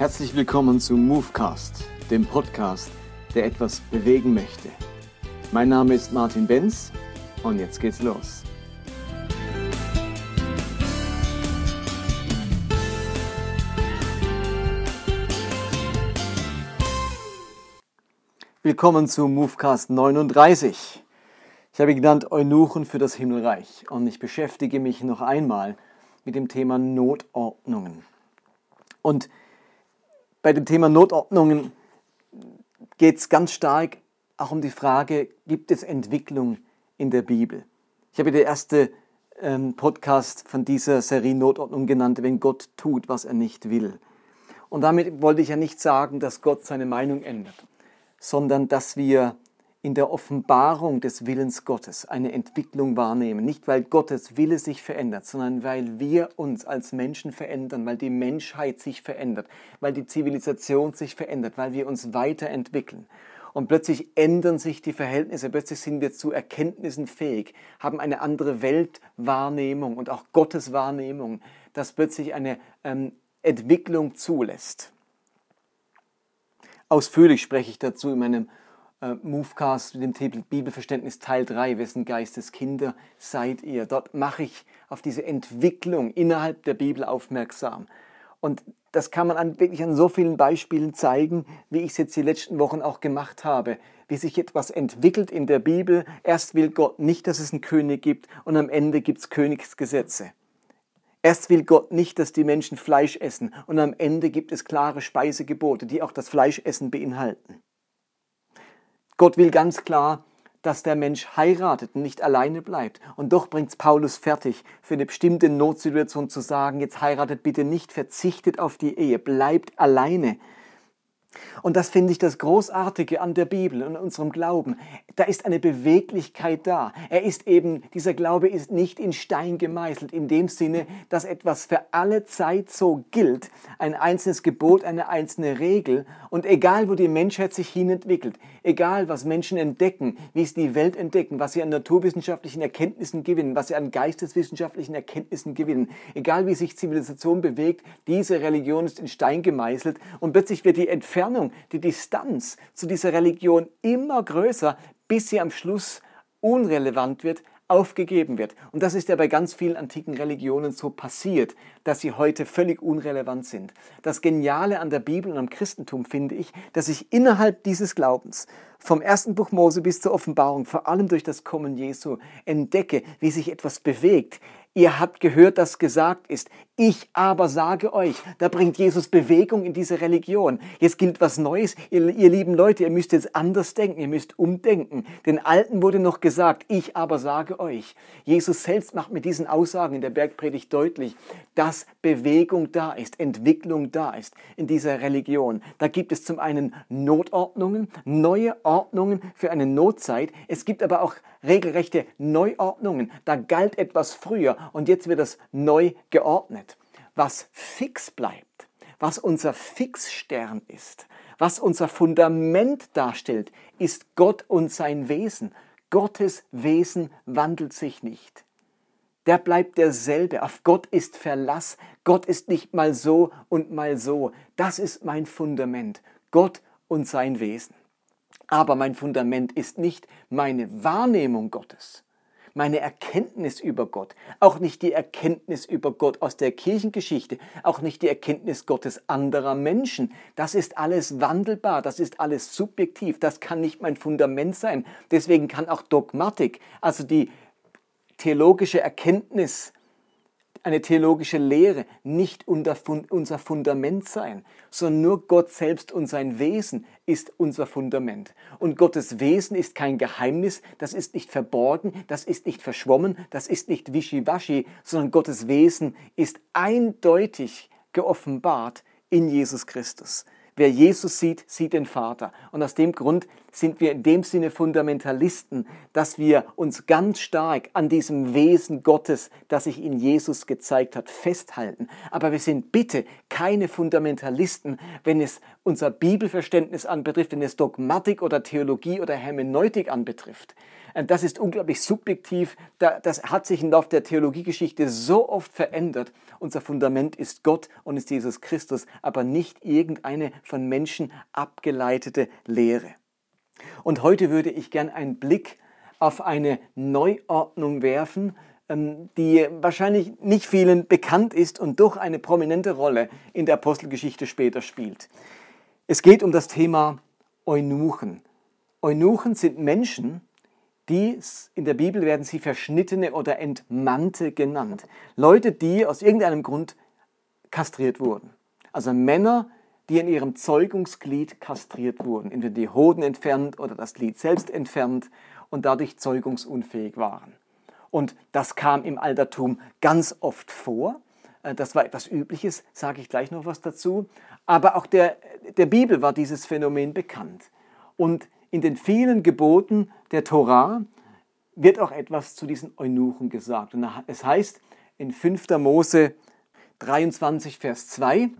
Herzlich willkommen zu Movecast, dem Podcast, der etwas bewegen möchte. Mein Name ist Martin Benz und jetzt geht's los. Willkommen zu Movecast 39. Ich habe genannt Eunuchen für das Himmelreich und ich beschäftige mich noch einmal mit dem Thema Notordnungen. Und bei dem Thema Notordnungen geht es ganz stark auch um die Frage, gibt es Entwicklung in der Bibel? Ich habe den ersten ähm, Podcast von dieser Serie Notordnung genannt, wenn Gott tut, was er nicht will. Und damit wollte ich ja nicht sagen, dass Gott seine Meinung ändert, sondern dass wir in der Offenbarung des Willens Gottes eine Entwicklung wahrnehmen. Nicht, weil Gottes Wille sich verändert, sondern weil wir uns als Menschen verändern, weil die Menschheit sich verändert, weil die Zivilisation sich verändert, weil wir uns weiterentwickeln. Und plötzlich ändern sich die Verhältnisse, plötzlich sind wir zu Erkenntnissen fähig, haben eine andere Weltwahrnehmung und auch Gottes Wahrnehmung, das plötzlich eine ähm, Entwicklung zulässt. Ausführlich spreche ich dazu in meinem äh, Movecast mit dem Titel Bibelverständnis Teil 3, wessen Geistes Kinder seid ihr? Dort mache ich auf diese Entwicklung innerhalb der Bibel aufmerksam. Und das kann man an, wirklich an so vielen Beispielen zeigen, wie ich es jetzt die letzten Wochen auch gemacht habe, wie sich etwas entwickelt in der Bibel. Erst will Gott nicht, dass es einen König gibt und am Ende gibt es Königsgesetze. Erst will Gott nicht, dass die Menschen Fleisch essen und am Ende gibt es klare Speisegebote, die auch das Fleischessen beinhalten. Gott will ganz klar, dass der Mensch heiratet und nicht alleine bleibt. Und doch bringt Paulus fertig, für eine bestimmte Notsituation zu sagen, jetzt heiratet bitte nicht, verzichtet auf die Ehe, bleibt alleine. Und das finde ich das Großartige an der Bibel und unserem Glauben. Da ist eine Beweglichkeit da. Er ist eben, dieser Glaube ist nicht in Stein gemeißelt, in dem Sinne, dass etwas für alle Zeit so gilt, ein einzelnes Gebot, eine einzelne Regel. Und egal, wo die Menschheit sich hinentwickelt, egal, was Menschen entdecken, wie sie die Welt entdecken, was sie an naturwissenschaftlichen Erkenntnissen gewinnen, was sie an geisteswissenschaftlichen Erkenntnissen gewinnen, egal, wie sich Zivilisation bewegt, diese Religion ist in Stein gemeißelt und plötzlich wird die Entfernung Entfernung, die Distanz zu dieser Religion immer größer, bis sie am Schluss unrelevant wird, aufgegeben wird. Und das ist ja bei ganz vielen antiken Religionen so passiert, dass sie heute völlig unrelevant sind. Das Geniale an der Bibel und am Christentum finde ich, dass ich innerhalb dieses Glaubens vom ersten Buch Mose bis zur Offenbarung, vor allem durch das Kommen Jesu, entdecke, wie sich etwas bewegt, Ihr habt gehört, dass gesagt ist, ich aber sage euch, da bringt Jesus Bewegung in diese Religion. Jetzt gilt was Neues. Ihr, ihr, lieben Leute, ihr müsst jetzt anders denken, ihr müsst umdenken. Den Alten wurde noch gesagt, ich aber sage euch. Jesus selbst macht mit diesen Aussagen in der Bergpredigt deutlich, dass Bewegung da ist, Entwicklung da ist in dieser Religion. Da gibt es zum einen Notordnungen, neue Ordnungen für eine Notzeit. Es gibt aber auch regelrechte Neuordnungen. Da galt etwas früher und jetzt wird das neu geordnet. Was fix bleibt, was unser Fixstern ist, was unser Fundament darstellt, ist Gott und sein Wesen. Gottes Wesen wandelt sich nicht. Der bleibt derselbe. Auf Gott ist Verlass. Gott ist nicht mal so und mal so. Das ist mein Fundament. Gott und sein Wesen. Aber mein Fundament ist nicht meine Wahrnehmung Gottes, meine Erkenntnis über Gott, auch nicht die Erkenntnis über Gott aus der Kirchengeschichte, auch nicht die Erkenntnis Gottes anderer Menschen. Das ist alles wandelbar, das ist alles subjektiv, das kann nicht mein Fundament sein. Deswegen kann auch Dogmatik, also die theologische Erkenntnis eine theologische Lehre nicht unser Fundament sein, sondern nur Gott selbst und sein Wesen ist unser Fundament. Und Gottes Wesen ist kein Geheimnis, das ist nicht verborgen, das ist nicht verschwommen, das ist nicht wischiwaschi, sondern Gottes Wesen ist eindeutig geoffenbart in Jesus Christus. Wer Jesus sieht, sieht den Vater. Und aus dem Grund sind wir in dem Sinne Fundamentalisten, dass wir uns ganz stark an diesem Wesen Gottes, das sich in Jesus gezeigt hat, festhalten. Aber wir sind bitte keine Fundamentalisten, wenn es unser Bibelverständnis anbetrifft, wenn es Dogmatik oder Theologie oder Hermeneutik anbetrifft. Äh, das ist unglaublich subjektiv. Das hat sich im Laufe der Theologiegeschichte so oft verändert. Unser Fundament ist Gott und ist Jesus Christus, aber nicht irgendeine von Menschen abgeleitete Lehre. Und heute würde ich gern einen Blick auf eine Neuordnung werfen, ähm, die wahrscheinlich nicht vielen bekannt ist und doch eine prominente Rolle in der Apostelgeschichte später spielt. Es geht um das Thema Eunuchen. Eunuchen sind Menschen, die in der Bibel werden sie Verschnittene oder Entmannte genannt. Leute, die aus irgendeinem Grund kastriert wurden. Also Männer, die in ihrem Zeugungsglied kastriert wurden, entweder die Hoden entfernt oder das Glied selbst entfernt und dadurch zeugungsunfähig waren. Und das kam im Altertum ganz oft vor. Äh, das war etwas Übliches, sage ich gleich noch was dazu. Aber auch der, der Bibel war dieses Phänomen bekannt. Und in den vielen Geboten der Torah wird auch etwas zu diesen Eunuchen gesagt. Und es heißt in 5. Mose 23, Vers 2,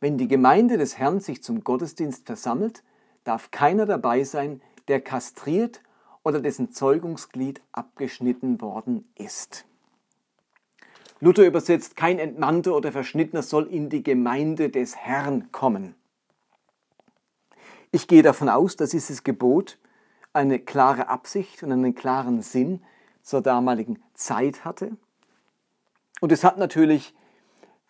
wenn die Gemeinde des Herrn sich zum Gottesdienst versammelt, darf keiner dabei sein, der kastriert oder dessen Zeugungsglied abgeschnitten worden ist. Luther übersetzt, kein Entmannter oder Verschnittener soll in die Gemeinde des Herrn kommen. Ich gehe davon aus, dass dieses Gebot eine klare Absicht und einen klaren Sinn zur damaligen Zeit hatte. Und es hat natürlich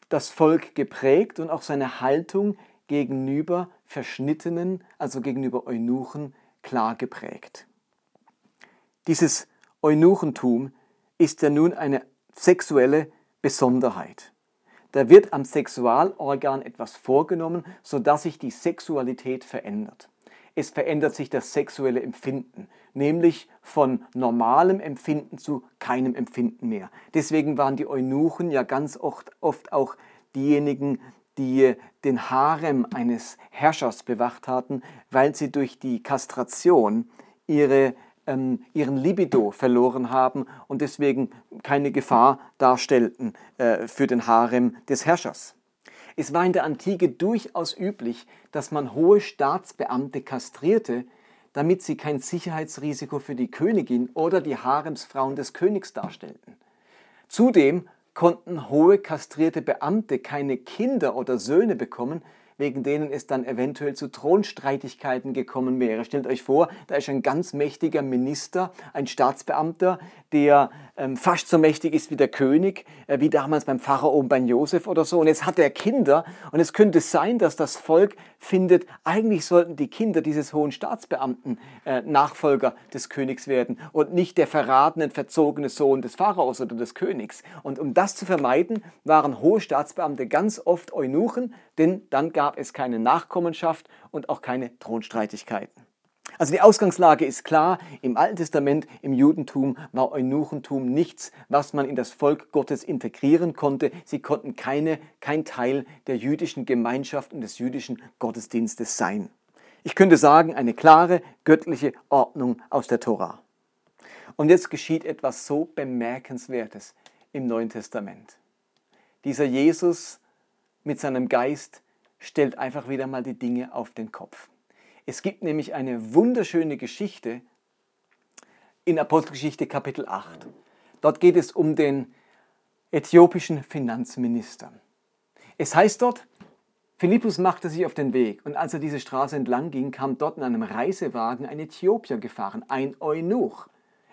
das Volk geprägt und auch seine Haltung gegenüber Verschnittenen, also gegenüber Eunuchen, klar geprägt. Dieses Eunuchentum ist ja nun eine sexuelle Besonderheit. Da wird am Sexualorgan etwas vorgenommen, sodass sich die Sexualität verändert. Es verändert sich das sexuelle Empfinden, nämlich von normalem Empfinden zu keinem Empfinden mehr. Deswegen waren die Eunuchen ja ganz oft, oft auch diejenigen, die den Harem eines Herrschers bewacht hatten, weil sie durch die Kastration ihre, ähm, ihren Libido verloren haben und deswegen keine Gefahr darstellten äh, für den Harem des Herrschers. Es war in der Antike durchaus üblich, dass man hohe Staatsbeamte kastrierte, damit sie kein Sicherheitsrisiko für die Königin oder die Haremsfrauen des Königs darstellten. Zudem konnten hohe kastrierte Beamte keine Kinder oder Söhne bekommen, wegen denen es dann eventuell zu Thronstreitigkeiten gekommen wäre. Stellt euch vor, da ist ein ganz mächtiger Minister, ein Staatsbeamter, der ähm, fast so mächtig ist wie der König, äh, wie damals beim Pharao bei Josef oder so. Und jetzt hat er Kinder und es könnte sein, dass das Volk findet, eigentlich sollten die Kinder dieses hohen Staatsbeamten äh, Nachfolger des Königs werden und nicht der verratene, verzogene Sohn des Pharaos oder des Königs. Und um das zu vermeiden, waren hohe Staatsbeamte ganz oft Eunuchen, denn dann gab es keine Nachkommenschaft und auch keine Thronstreitigkeiten. Also die Ausgangslage ist klar, im Alten Testament, im Judentum war Eunuchentum nichts, was man in das Volk Gottes integrieren konnte. Sie konnten keine, kein Teil der jüdischen Gemeinschaft und des jüdischen Gottesdienstes sein. Ich könnte sagen, eine klare göttliche Ordnung aus der Tora. Und jetzt geschieht etwas so Bemerkenswertes im Neuen Testament. Dieser Jesus mit seinem Geist stellt einfach wieder mal die Dinge auf den Kopf. Es gibt nämlich eine wunderschöne Geschichte in Apostelgeschichte Kapitel 8. Dort geht es um den äthiopischen Finanzminister. Es heißt dort, Philippus machte sich auf den Weg und als er diese Straße entlang ging, kam dort in einem Reisewagen ein Äthiopier gefahren, ein Eunuch.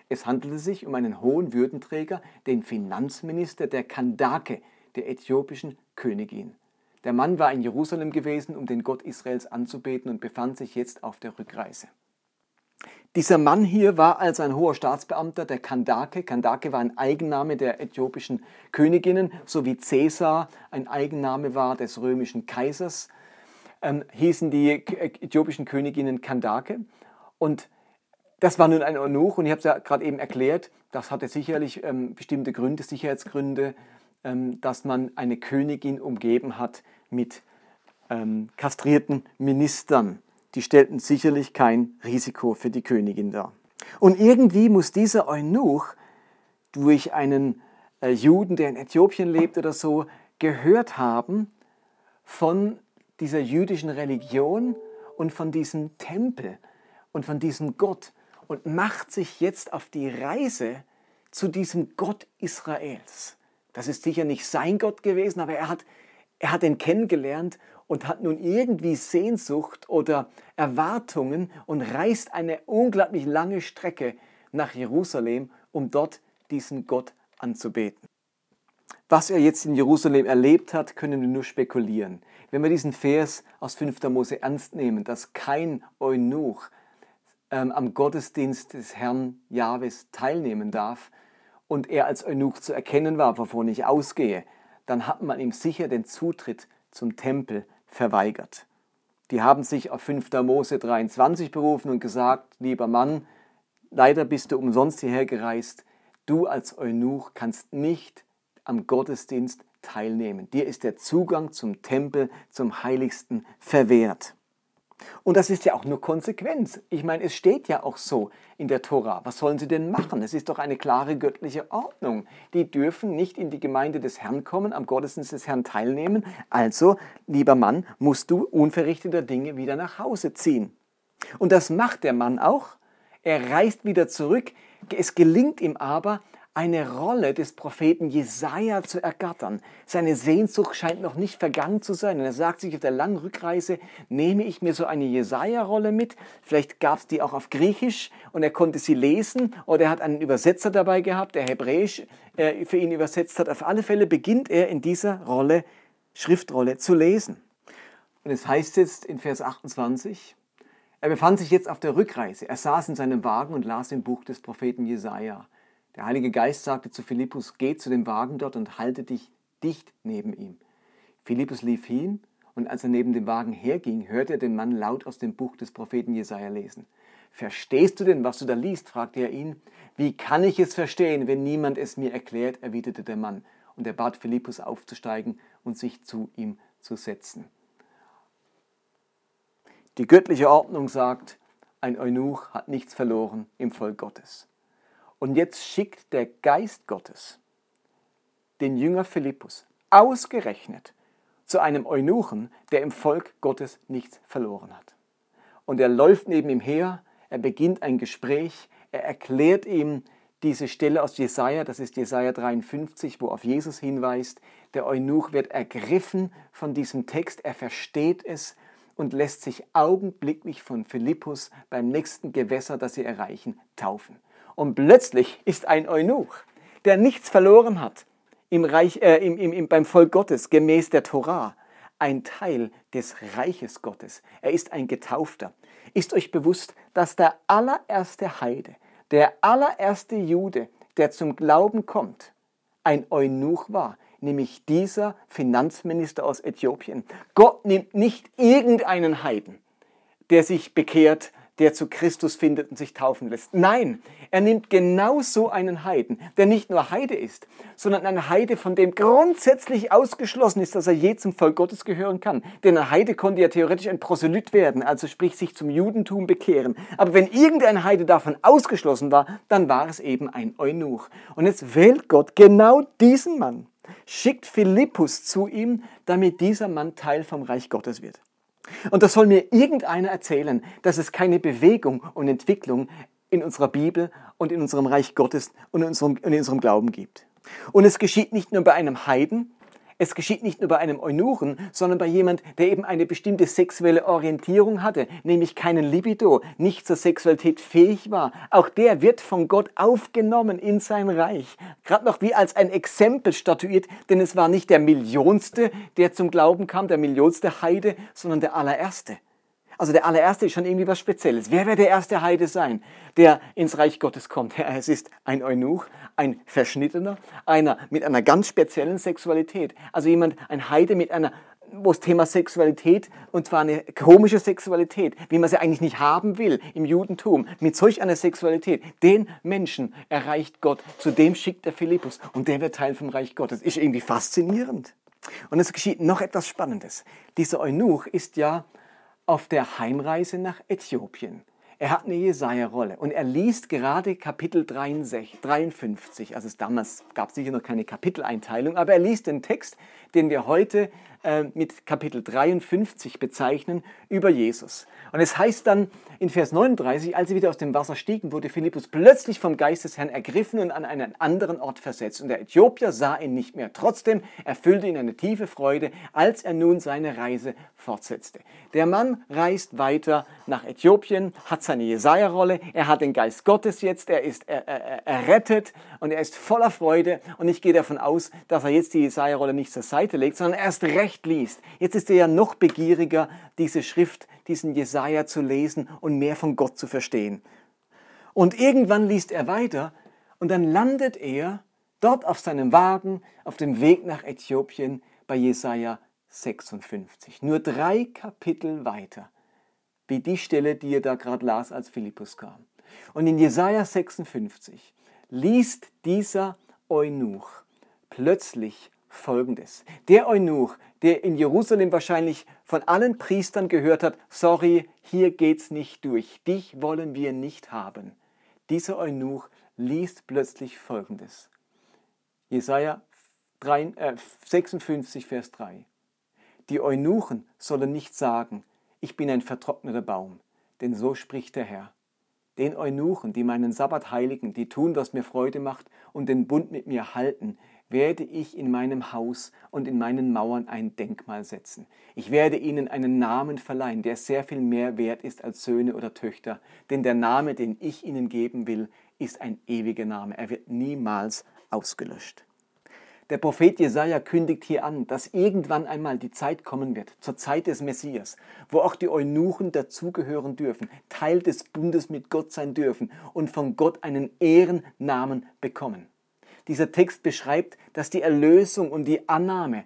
Es handelte sich um einen hohen Würdenträger, den Finanzminister der Kandake, der äthiopischen Königin. Der Mann war in Jerusalem gewesen, um den Gott Israels anzubeten und befand sich jetzt auf der Rückreise. Dieser Mann hier war als ein hoher Staatsbeamter der Kandake. Kandake war ein Eigenname der äthiopischen Königinnen, so wie Caesar ein Eigenname war des römischen Kaisers, ähm, hießen die äthiopischen Königinnen Kandake. Und das war nun ein Eunuch und ich habe es ja gerade eben erklärt, das hatte sicherlich ähm, bestimmte Gründe, Sicherheitsgründe, dass man eine Königin umgeben hat mit ähm, kastrierten Ministern. Die stellten sicherlich kein Risiko für die Königin dar. Und irgendwie muss dieser Eunuch durch einen äh, Juden, der in Äthiopien lebt oder so, gehört haben von dieser jüdischen Religion und von diesem Tempel und von diesem Gott und macht sich jetzt auf die Reise zu diesem Gott Israels. Das ist sicher nicht sein Gott gewesen, aber er hat, er hat ihn kennengelernt und hat nun irgendwie Sehnsucht oder Erwartungen und reist eine unglaublich lange Strecke nach Jerusalem, um dort diesen Gott anzubeten. Was er jetzt in Jerusalem erlebt hat, können wir nur spekulieren. Wenn wir diesen Vers aus 5. Mose ernst nehmen, dass kein Eunuch ähm, am Gottesdienst des Herrn Jahwes teilnehmen darf und er als Eunuch zu erkennen war, wovon ich ausgehe, dann hat man ihm sicher den Zutritt zum Tempel verweigert. Die haben sich auf 5. Mose 23 berufen und gesagt, lieber Mann, leider bist du umsonst hierher gereist, du als Eunuch kannst nicht am Gottesdienst teilnehmen. Dir ist der Zugang zum Tempel, zum Heiligsten verwehrt. Und das ist ja auch nur Konsequenz. Ich meine, es steht ja auch so in der Tora. Was sollen sie denn machen? Es ist doch eine klare göttliche Ordnung. Die dürfen nicht in die Gemeinde des Herrn kommen, am Gottesdienst des Herrn teilnehmen. Also, lieber Mann, musst du unverrichteter Dinge wieder nach Hause ziehen. Und das macht der Mann auch. Er reist wieder zurück. Es gelingt ihm aber, eine Rolle des Propheten Jesaja zu ergattern. Seine Sehnsucht scheint noch nicht vergangen zu sein. Und er sagt sich auf der langen Rückreise, nehme ich mir so eine Jesaja-Rolle mit. Vielleicht gab es die auch auf Griechisch und er konnte sie lesen. Oder er hat einen Übersetzer dabei gehabt, der Hebräisch äh, für ihn übersetzt hat. Auf alle Fälle beginnt er in dieser Rolle, Schriftrolle, zu lesen. Und es heißt jetzt in Vers 28, er befand sich jetzt auf der Rückreise. Er saß in seinem Wagen und las im Buch des Propheten Jesaja. Der Heilige Geist sagte zu Philippus, geh zu dem Wagen dort und halte dich dicht neben ihm. Philippus lief hin und als er neben dem Wagen herging, hörte er den Mann laut aus dem Buch des Propheten Jesaja lesen. Verstehst du denn, was du da liest? fragte er ihn. Wie kann ich es verstehen, wenn niemand es mir erklärt? erwiderte der Mann. Und er bat Philippus aufzusteigen und sich zu ihm zu setzen. Die göttliche Ordnung sagt, ein Eunuch hat nichts verloren im Volk Gottes. Und jetzt schickt der Geist Gottes den Jünger Philippus ausgerechnet zu einem Eunuchen, der im Volk Gottes nichts verloren hat. Und er läuft neben ihm her, er beginnt ein Gespräch, er erklärt ihm diese Stelle aus Jesaja, das ist Jesaja 53, wo auf Jesus hinweist. Der Eunuch wird ergriffen von diesem Text, er versteht es und lässt sich augenblicklich von Philippus beim nächsten Gewässer, das sie erreichen, taufen. Und plötzlich ist ein Eunuch, der nichts verloren hat im Reich, äh, im, im, beim Volk Gottes, gemäß der Torah, ein Teil des Reiches Gottes. Er ist ein Getaufter. Ist euch bewusst, dass der allererste Heide, der allererste Jude, der zum Glauben kommt, ein Eunuch war, nämlich dieser Finanzminister aus Äthiopien. Gott nimmt nicht irgendeinen Heiden, der sich bekehrt, der zu Christus findet und sich taufen lässt. Nein, er nimmt genau so einen Heiden, der nicht nur Heide ist, sondern ein Heide, von dem grundsätzlich ausgeschlossen ist, dass er je zum Volk Gottes gehören kann. Denn ein Heide konnte ja theoretisch ein Proselyt werden, also sprich sich zum Judentum bekehren. Aber wenn irgendein Heide davon ausgeschlossen war, dann war es eben ein Eunuch. Und jetzt wählt Gott genau diesen Mann, schickt Philippus zu ihm, damit dieser Mann Teil vom Reich Gottes wird. Und das soll mir irgendeiner erzählen, dass es keine Bewegung und Entwicklung in unserer Bibel und in unserem Reich Gottes und in unserem, in unserem Glauben gibt. Und es geschieht nicht nur bei einem Heiden, es geschieht nicht nur bei einem Eunuchen, sondern bei jemand, der eben eine bestimmte sexuelle Orientierung hatte, nämlich keinen Libido, nicht zur Sexualität fähig war. Auch der wird von Gott aufgenommen in sein Reich. Gerade noch wie als ein Exempel statuiert, denn es war nicht der Millionste, der zum Glauben kam, der Millionste Heide, sondern der allererste. Also der allererste ist schon irgendwie was Spezielles. Wer wird der erste Heide sein, der ins Reich Gottes kommt? Ja, es ist ein Eunuch, ein Verschnittener, einer mit einer ganz speziellen Sexualität. Also jemand, ein Heide mit einer wo das Thema Sexualität, und zwar eine komische Sexualität, wie man sie eigentlich nicht haben will im Judentum, mit solch einer Sexualität, den Menschen erreicht Gott, zu dem schickt der Philippus und der wird Teil vom Reich Gottes. Ist irgendwie faszinierend. Und es geschieht noch etwas Spannendes. Dieser Eunuch ist ja auf der Heimreise nach Äthiopien. Er hat eine Jesaja-Rolle und er liest gerade Kapitel 53. Also damals gab es sicher noch keine Kapiteleinteilung, aber er liest den Text, den wir heute äh, mit Kapitel 53 bezeichnen, über Jesus. Und es heißt dann in Vers 39, als sie wieder aus dem Wasser stiegen, wurde Philippus plötzlich vom Geist des Herrn ergriffen und an einen anderen Ort versetzt. Und der Äthiopier sah ihn nicht mehr. Trotzdem erfüllte ihn eine tiefe Freude, als er nun seine Reise fortsetzte. Der Mann reist weiter nach Äthiopien, hat seine Jesaja-Rolle, er hat den Geist Gottes jetzt, er ist errettet und er ist voller Freude. Und ich gehe davon aus, dass er jetzt die Jesaja-Rolle nicht zur Seite legt, sondern erst recht liest. Jetzt ist er ja noch begieriger, diese Schrift, diesen Jesaja zu lesen und mehr von Gott zu verstehen. Und irgendwann liest er weiter und dann landet er dort auf seinem Wagen auf dem Weg nach Äthiopien bei Jesaja 56. Nur drei Kapitel weiter, wie die Stelle, die er da gerade las, als Philippus kam. Und in Jesaja 56 liest dieser Eunuch plötzlich Folgendes. Der Eunuch, der in Jerusalem wahrscheinlich von allen Priestern gehört hat, sorry, hier geht's nicht durch, dich wollen wir nicht haben. Dieser Eunuch liest plötzlich Folgendes. Jesaja 56, äh, Vers 3. Die Eunuchen sollen nicht sagen, ich bin ein vertrockneter Baum, denn so spricht der Herr. Den Eunuchen, die meinen Sabbat heiligen, die tun, was mir Freude macht und den Bund mit mir halten, werde ich in meinem Haus und in meinen Mauern ein Denkmal setzen. Ich werde ihnen einen Namen verleihen, der sehr viel mehr wert ist als Söhne oder Töchter, denn der Name, den ich ihnen geben will, ist ein ewiger Name. Er wird niemals ausgelöscht. Der Prophet Jesaja kündigt hier an, dass irgendwann einmal die Zeit kommen wird, zur Zeit des Messias, wo auch die Eunuchen dazugehören dürfen, Teil des Bundes mit Gott sein dürfen und von Gott einen Ehrennamen bekommen. Dieser Text beschreibt, dass die Erlösung und die Annahme,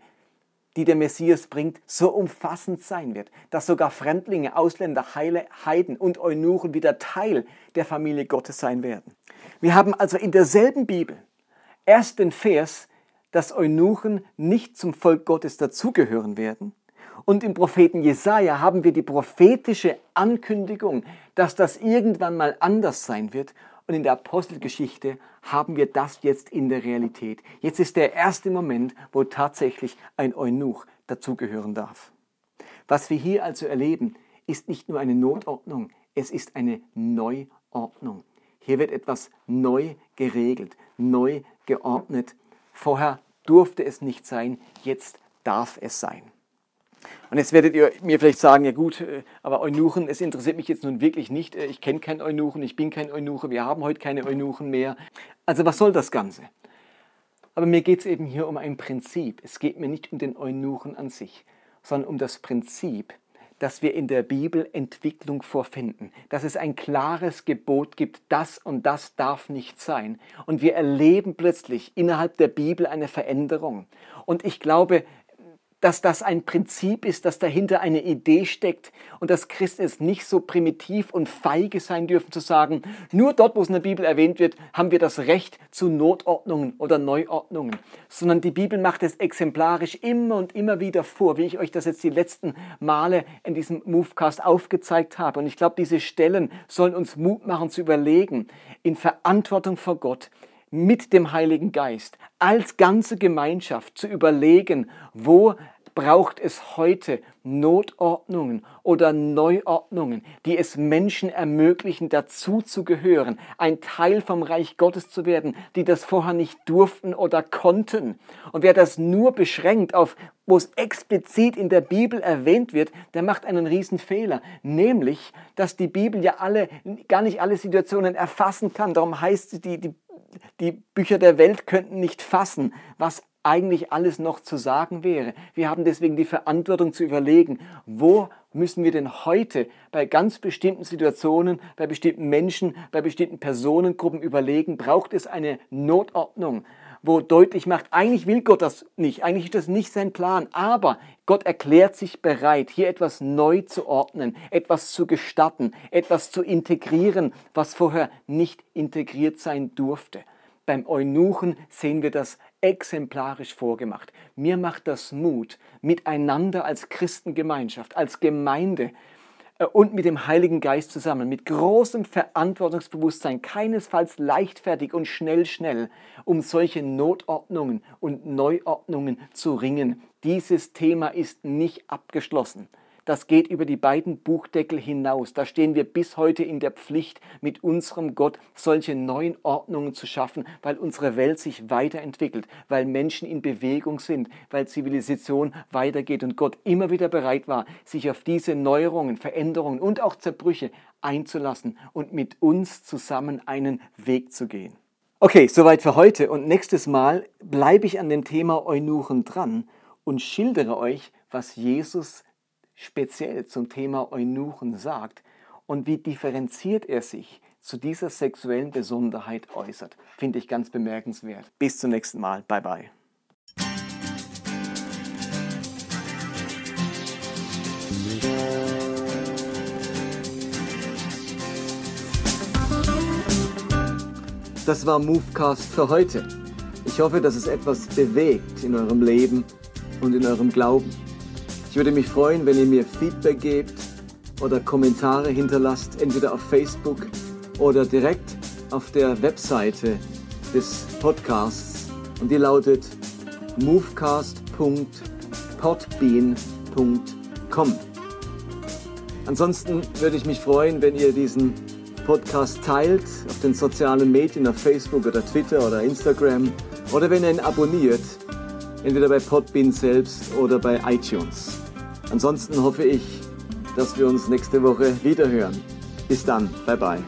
die der Messias bringt, so umfassend sein wird, dass sogar Fremdlinge, Ausländer, Heile, Heiden und Eunuchen wieder Teil der Familie Gottes sein werden. Wir haben also in derselben Bibel erst den Vers, dass Eunuchen nicht zum Volk Gottes dazugehören werden. Und im Propheten Jesaja haben wir die prophetische Ankündigung, dass das irgendwann mal anders sein wird und in der Apostelgeschichte haben wir das jetzt in der Realität. Jetzt ist der erste Moment, wo tatsächlich ein Eunuch dazugehören darf. Was wir hier also erleben, ist nicht nur eine Notordnung, es ist eine Neuordnung. Hier wird etwas neu geregelt, neu geordnet. Vorher durfte es nicht sein, jetzt darf es sein. Und jetzt werdet ihr mir vielleicht sagen, ja gut, äh, aber Eunuchen, es interessiert mich jetzt nun wirklich nicht. Äh, ich kenne keinen Eunuchen, ich bin kein Eunuche, wir haben heute keine Eunuchen mehr. Also was soll das Ganze? Aber mir geht es eben hier um ein Prinzip. Es geht mir nicht um den Eunuchen an sich, sondern um das Prinzip, dass wir in der Bibel Entwicklung vorfinden, dass es ein klares Gebot gibt, das und das darf nicht sein. Und wir erleben plötzlich innerhalb der Bibel eine Veränderung. Und ich glaube, dass das ein Prinzip ist, dass dahinter eine Idee steckt und dass Christen es nicht so primitiv und feige sein dürfen zu sagen, nur dort, wo es in der Bibel erwähnt wird, haben wir das Recht zu Notordnungen oder Neuordnungen, sondern die Bibel macht es exemplarisch immer und immer wieder vor, wie ich euch das jetzt die letzten Male in diesem Movecast aufgezeigt habe. Und ich glaube, diese Stellen sollen uns Mut machen zu überlegen, in Verantwortung vor Gott, mit dem Heiligen Geist als ganze Gemeinschaft zu überlegen, wo braucht es heute Notordnungen oder Neuordnungen, die es Menschen ermöglichen, dazu zu gehören, ein Teil vom Reich Gottes zu werden, die das vorher nicht durften oder konnten. Und wer das nur beschränkt auf, wo es explizit in der Bibel erwähnt wird, der macht einen riesen Fehler, nämlich, dass die Bibel ja alle, gar nicht alle Situationen erfassen kann. Darum heißt die, die, die Bücher der Welt könnten nicht fassen, was eigentlich alles noch zu sagen wäre. Wir haben deswegen die Verantwortung zu überlegen, wo müssen wir denn heute bei ganz bestimmten Situationen, bei bestimmten Menschen, bei bestimmten Personengruppen überlegen, braucht es eine Notordnung, wo deutlich macht, eigentlich will Gott das nicht, eigentlich ist das nicht sein Plan, aber Gott erklärt sich bereit, hier etwas neu zu ordnen, etwas zu gestatten, etwas zu integrieren, was vorher nicht integriert sein durfte. Beim Eunuchen sehen wir das exemplarisch vorgemacht. Mir macht das Mut, miteinander als Christengemeinschaft, als Gemeinde und mit dem Heiligen Geist zusammen, mit großem Verantwortungsbewusstsein, keinesfalls leichtfertig und schnell, schnell, um solche Notordnungen und Neuordnungen zu ringen. Dieses Thema ist nicht abgeschlossen das geht über die beiden Buchdeckel hinaus. Da stehen wir bis heute in der Pflicht, mit unserem Gott solche neuen Ordnungen zu schaffen, weil unsere Welt sich weiterentwickelt, weil Menschen in Bewegung sind, weil Zivilisation weitergeht und Gott immer wieder bereit war, sich auf diese Neuerungen, Veränderungen und auch Zerbrüche einzulassen und mit uns zusammen einen Weg zu gehen. Okay, soweit für heute und nächstes Mal bleibe ich an dem Thema Eunuchen dran und schildere euch, was Jesus speziell zum Thema Eunuchen sagt und wie differenziert er sich zu dieser sexuellen Besonderheit äußert. Finde ich ganz bemerkenswert. Bis zum nächsten Mal. Bye bye. Das war Movecast für heute. Ich hoffe, dass es etwas bewegt in eurem Leben und in eurem Glauben. Ich würde mich freuen, wenn ihr mir Feedback gebt oder Kommentare hinterlasst, entweder auf Facebook oder direkt auf der Webseite des Podcasts. Und die lautet movecast.podbean.com. Ansonsten würde ich mich freuen, wenn ihr diesen Podcast teilt auf den sozialen Medien, auf Facebook oder Twitter oder Instagram oder wenn ihr ihn abonniert, entweder bei Podbean selbst oder bei iTunes. Ansonsten hoffe ich, dass wir uns nächste Woche wieder hören. Bis dann, bye bye.